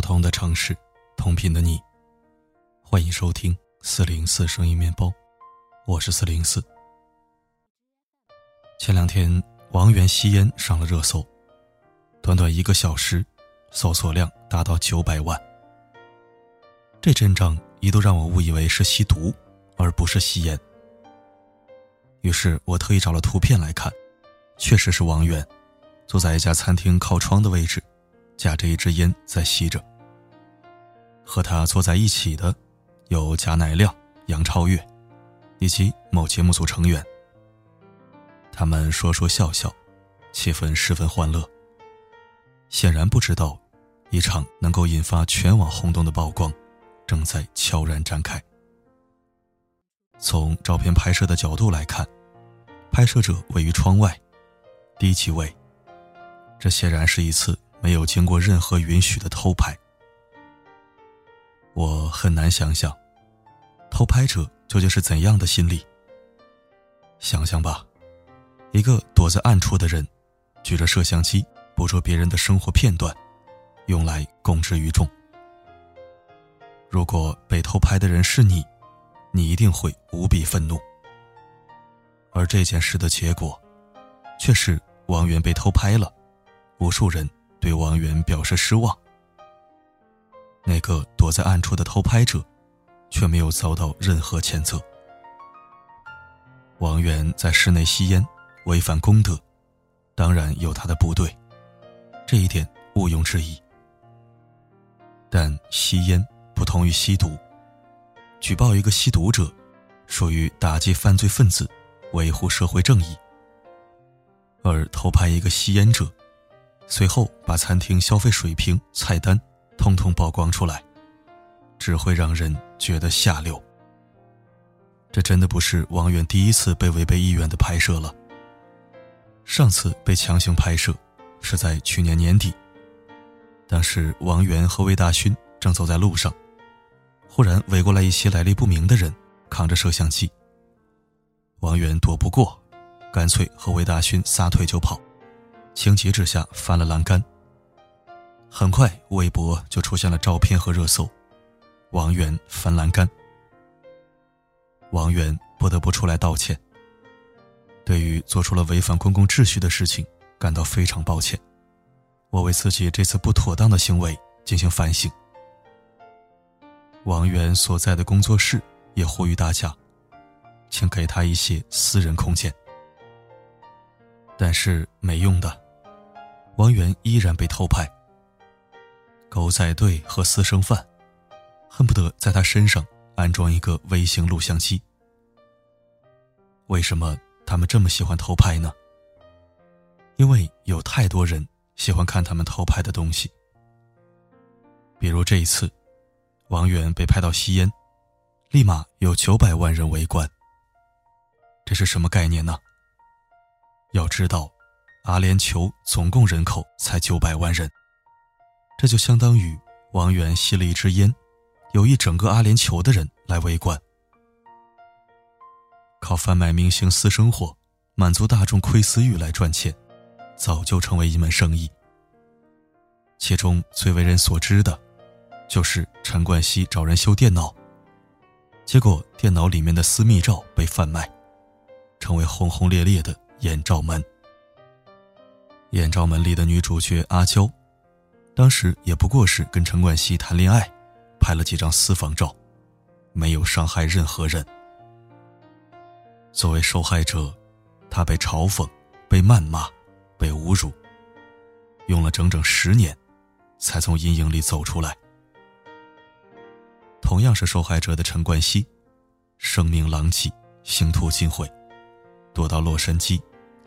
不同的城市，同频的你，欢迎收听四零四声音面包，我是四零四。前两天，王源吸烟上了热搜，短短一个小时，搜索量达到九百万。这阵仗一度让我误以为是吸毒，而不是吸烟。于是我特意找了图片来看，确实是王源，坐在一家餐厅靠窗的位置，夹着一支烟在吸着。和他坐在一起的，有贾乃亮、杨超越，以及某节目组成员。他们说说笑笑，气氛十分欢乐。显然不知道，一场能够引发全网轰动的曝光。正在悄然展开。从照片拍摄的角度来看，拍摄者位于窗外，低机位。这显然是一次没有经过任何允许的偷拍。我很难想象，偷拍者究竟是怎样的心理。想想吧，一个躲在暗处的人，举着摄像机捕捉别人的生活片段，用来公之于众。如果被偷拍的人是你，你一定会无比愤怒。而这件事的结果，却是王源被偷拍了，无数人对王源表示失望。那个躲在暗处的偷拍者，却没有遭到任何谴责。王源在室内吸烟，违反公德，当然有他的不对，这一点毋庸置疑。但吸烟。不同于吸毒，举报一个吸毒者，属于打击犯罪分子，维护社会正义；而偷拍一个吸烟者，随后把餐厅消费水平、菜单通通曝光出来，只会让人觉得下流。这真的不是王源第一次被违背意愿的拍摄了。上次被强行拍摄，是在去年年底，当时王源和魏大勋正走在路上。忽然围过来一些来历不明的人，扛着摄像机。王源躲不过，干脆和魏大勋撒腿就跑，情急之下翻了栏杆。很快，微博就出现了照片和热搜：“王源翻栏杆。”王源不得不出来道歉。对于做出了违反公共秩序的事情，感到非常抱歉。我为自己这次不妥当的行为进行反省。王源所在的工作室也呼吁大家，请给他一些私人空间。但是没用的，王源依然被偷拍。狗仔队和私生饭，恨不得在他身上安装一个微型录像机。为什么他们这么喜欢偷拍呢？因为有太多人喜欢看他们偷拍的东西，比如这一次。王源被拍到吸烟，立马有九百万人围观。这是什么概念呢？要知道，阿联酋总共人口才九百万人，这就相当于王源吸了一支烟，有一整个阿联酋的人来围观。靠贩卖明星私生活，满足大众窥私欲来赚钱，早就成为一门生意。其中最为人所知的。就是陈冠希找人修电脑，结果电脑里面的私密照被贩卖，成为轰轰烈烈的艳照门。艳照门里的女主角阿娇，当时也不过是跟陈冠希谈恋爱，拍了几张私房照，没有伤害任何人。作为受害者，她被嘲讽、被谩骂、被侮辱，用了整整十年，才从阴影里走出来。同样是受害者的陈冠希，声名狼藉，星途尽毁，躲到洛杉矶，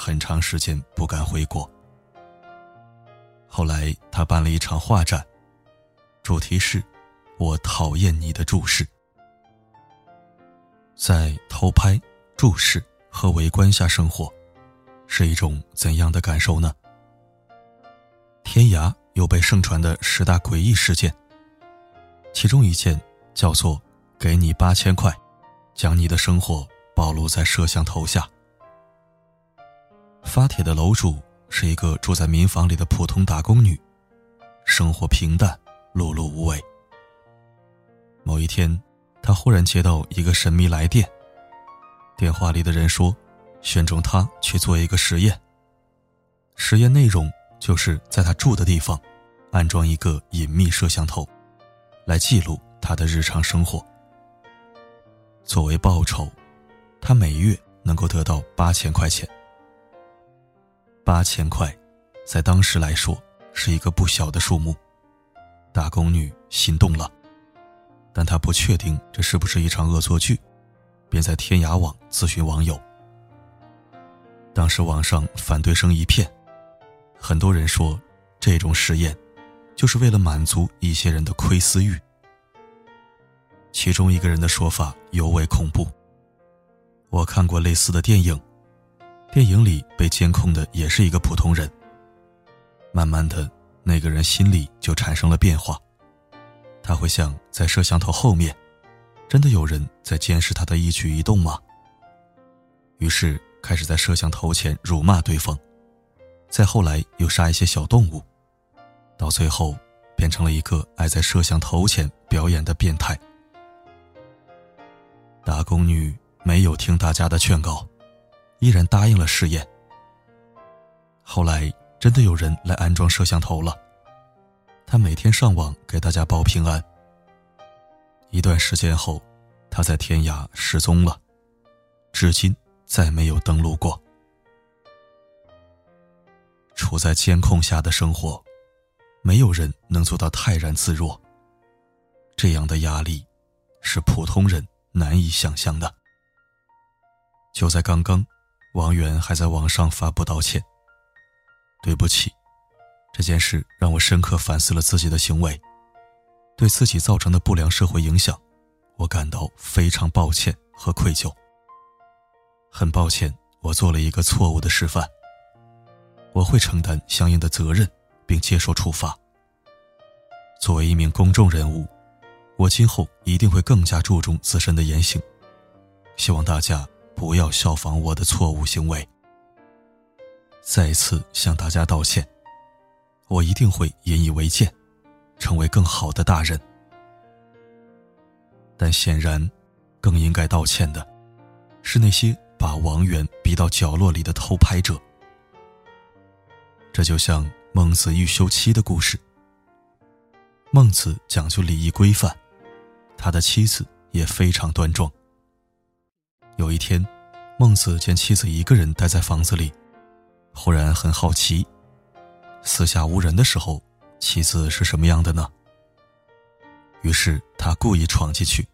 很长时间不敢回国。后来他办了一场画展，主题是“我讨厌你的注视”。在偷拍、注视和围观下生活，是一种怎样的感受呢？天涯有被盛传的十大诡异事件，其中一件。叫做“给你八千块，将你的生活暴露在摄像头下”。发帖的楼主是一个住在民房里的普通打工女，生活平淡，碌碌无为。某一天，他忽然接到一个神秘来电。电话里的人说，选中他去做一个实验。实验内容就是在他住的地方，安装一个隐秘摄像头，来记录他的日常生活。作为报酬，他每月能够得到八千块钱。八千块，在当时来说是一个不小的数目。打工女心动了，但她不确定这是不是一场恶作剧，便在天涯网咨询网友。当时网上反对声一片，很多人说这种实验就是为了满足一些人的窥私欲。其中一个人的说法尤为恐怖。我看过类似的电影，电影里被监控的也是一个普通人。慢慢的，那个人心里就产生了变化，他会想，在摄像头后面，真的有人在监视他的一举一动吗？于是开始在摄像头前辱骂对方，再后来又杀一些小动物，到最后变成了一个爱在摄像头前表演的变态。打工女没有听大家的劝告，依然答应了试验。后来真的有人来安装摄像头了，他每天上网给大家报平安。一段时间后，他在天涯失踪了，至今再没有登录过。处在监控下的生活，没有人能做到泰然自若。这样的压力，是普通人。难以想象的。就在刚刚，王源还在网上发布道歉：“对不起，这件事让我深刻反思了自己的行为，对自己造成的不良社会影响，我感到非常抱歉和愧疚。很抱歉，我做了一个错误的示范。我会承担相应的责任，并接受处罚。作为一名公众人物。”我今后一定会更加注重自身的言行，希望大家不要效仿我的错误行为。再次向大家道歉，我一定会引以为戒，成为更好的大人。但显然，更应该道歉的，是那些把王源逼到角落里的偷拍者。这就像孟子欲休妻的故事。孟子讲究礼仪规范。他的妻子也非常端庄。有一天，孟子见妻子一个人待在房子里，忽然很好奇，四下无人的时候，妻子是什么样的呢？于是他故意闯进去，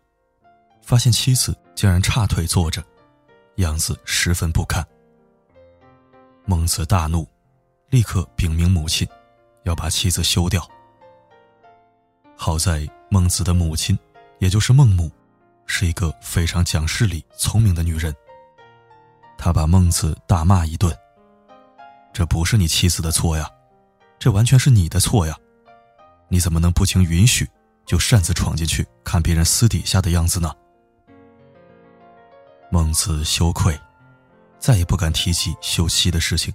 发现妻子竟然叉腿坐着，样子十分不堪。孟子大怒，立刻禀明母亲，要把妻子休掉。好在孟子的母亲。也就是孟母，是一个非常讲事理、聪明的女人。她把孟子大骂一顿：“这不是你妻子的错呀，这完全是你的错呀！你怎么能不经允许就擅自闯进去看别人私底下的样子呢？”孟子羞愧，再也不敢提起休妻的事情。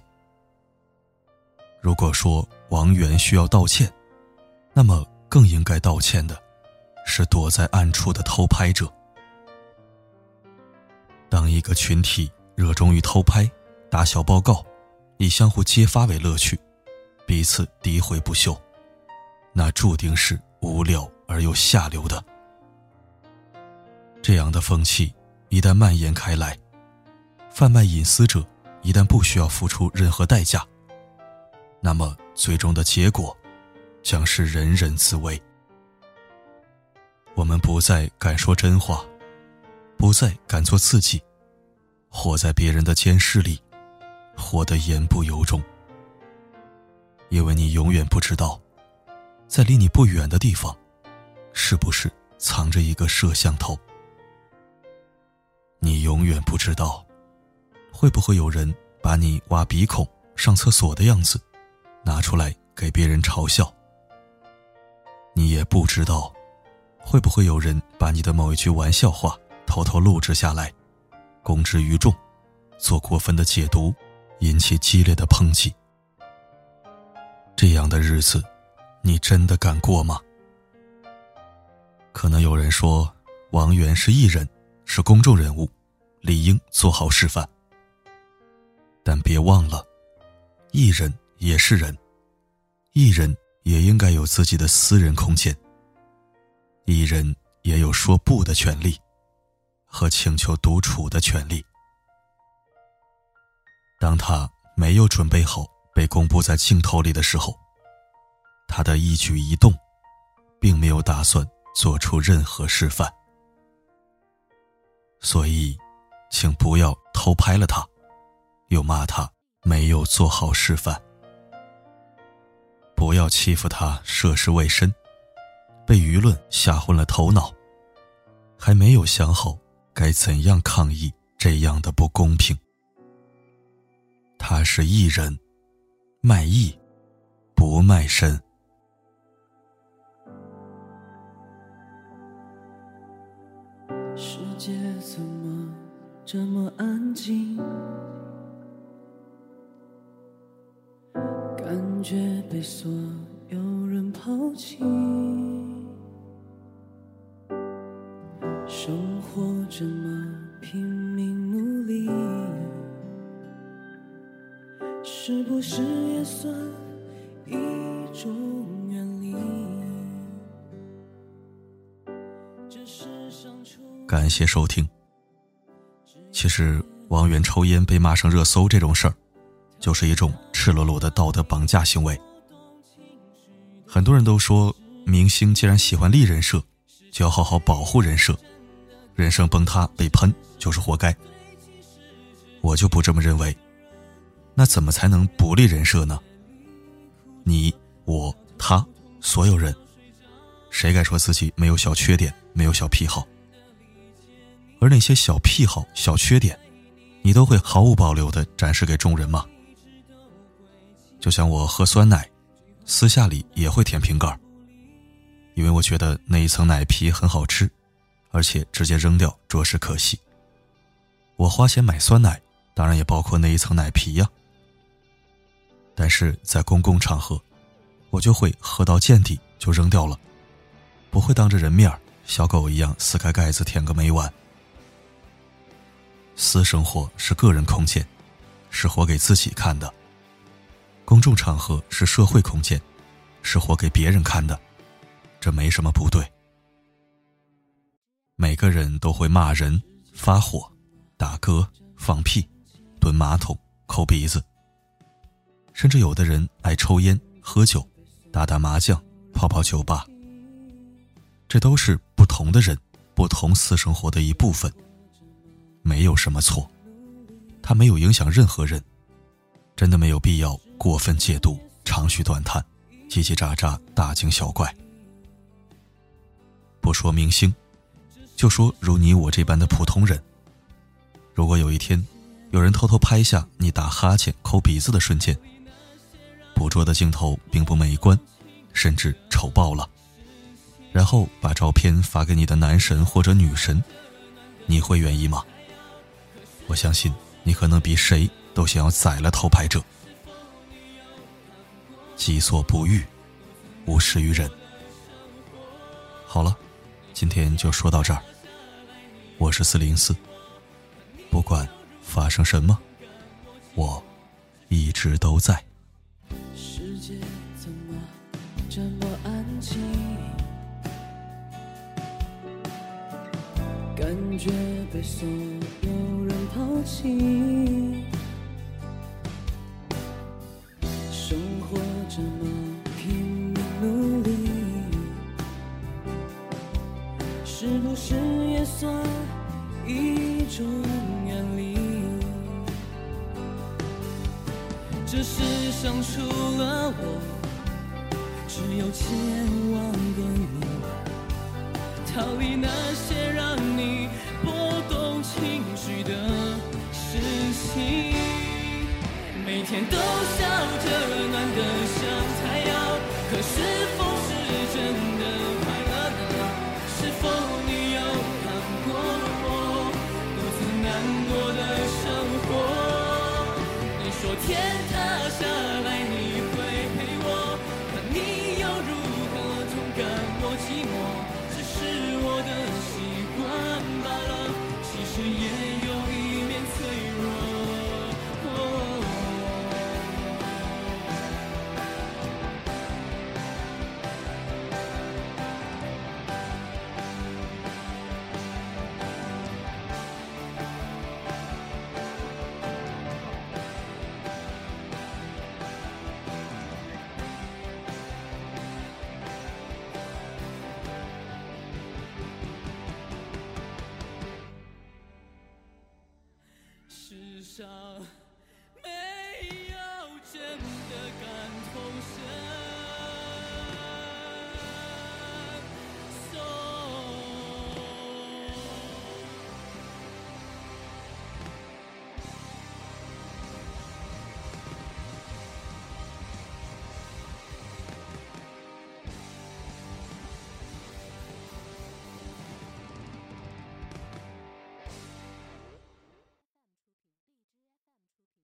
如果说王源需要道歉，那么更应该道歉的。是躲在暗处的偷拍者。当一个群体热衷于偷拍、打小报告，以相互揭发为乐趣，彼此诋毁不休，那注定是无聊而又下流的。这样的风气一旦蔓延开来，贩卖隐私者一旦不需要付出任何代价，那么最终的结果将是人人自危。我们不再敢说真话，不再敢做自己，活在别人的监视里，活得言不由衷。因为你永远不知道，在离你不远的地方，是不是藏着一个摄像头。你永远不知道，会不会有人把你挖鼻孔、上厕所的样子，拿出来给别人嘲笑。你也不知道。会不会有人把你的某一句玩笑话偷偷录制下来，公之于众，做过分的解读，引起激烈的抨击？这样的日子，你真的敢过吗？可能有人说，王源是艺人，是公众人物，理应做好示范。但别忘了，艺人也是人，艺人也应该有自己的私人空间。艺人也有说不的权利，和请求独处的权利。当他没有准备好被公布在镜头里的时候，他的一举一动，并没有打算做出任何示范。所以，请不要偷拍了他。又骂他没有做好示范，不要欺负他涉世未深，被舆论吓昏了头脑，还没有想好该怎样抗议这样的不公平。他是艺人，卖艺，不卖身。世界怎么这么安静？感觉被所有人抛弃，是不是也算一种远离？感谢收听。其实王源抽烟被骂上热搜这种事儿。就是一种赤裸裸的道德绑架行为。很多人都说，明星既然喜欢立人设，就要好好保护人设，人生崩塌被喷就是活该。我就不这么认为。那怎么才能不立人设呢？你、我、他，所有人，谁敢说自己没有小缺点、没有小癖好？而那些小癖好、小缺点，你都会毫无保留的展示给众人吗？就像我喝酸奶，私下里也会舔瓶盖因为我觉得那一层奶皮很好吃，而且直接扔掉着实可惜。我花钱买酸奶，当然也包括那一层奶皮呀。但是在公共场合，我就会喝到见底就扔掉了，不会当着人面小狗一样撕开盖子舔个没完。私生活是个人空间，是活给自己看的。公众场合是社会空间，是活给别人看的，这没什么不对。每个人都会骂人、发火、打嗝、放屁、蹲马桶、抠鼻子，甚至有的人爱抽烟、喝酒、打打麻将、泡泡酒吧。这都是不同的人、不同私生活的一部分，没有什么错，他没有影响任何人，真的没有必要。过分解读，长吁短叹，叽叽喳喳，大惊小怪。不说明星，就说如你我这般的普通人。如果有一天，有人偷偷拍下你打哈欠、抠鼻子的瞬间，捕捉的镜头并不美观，甚至丑爆了，然后把照片发给你的男神或者女神，你会愿意吗？我相信你可能比谁都想要宰了偷拍者。己所不欲，勿施于人。好了，今天就说到这儿。我是四零四，不管发生什么，我一直都在。觉被所有人抛弃。生活这么拼命努力，是不是也算一种远离？这世上除了我，只有千万个你。逃离那些每天都笑着暖的。寂寞，只是。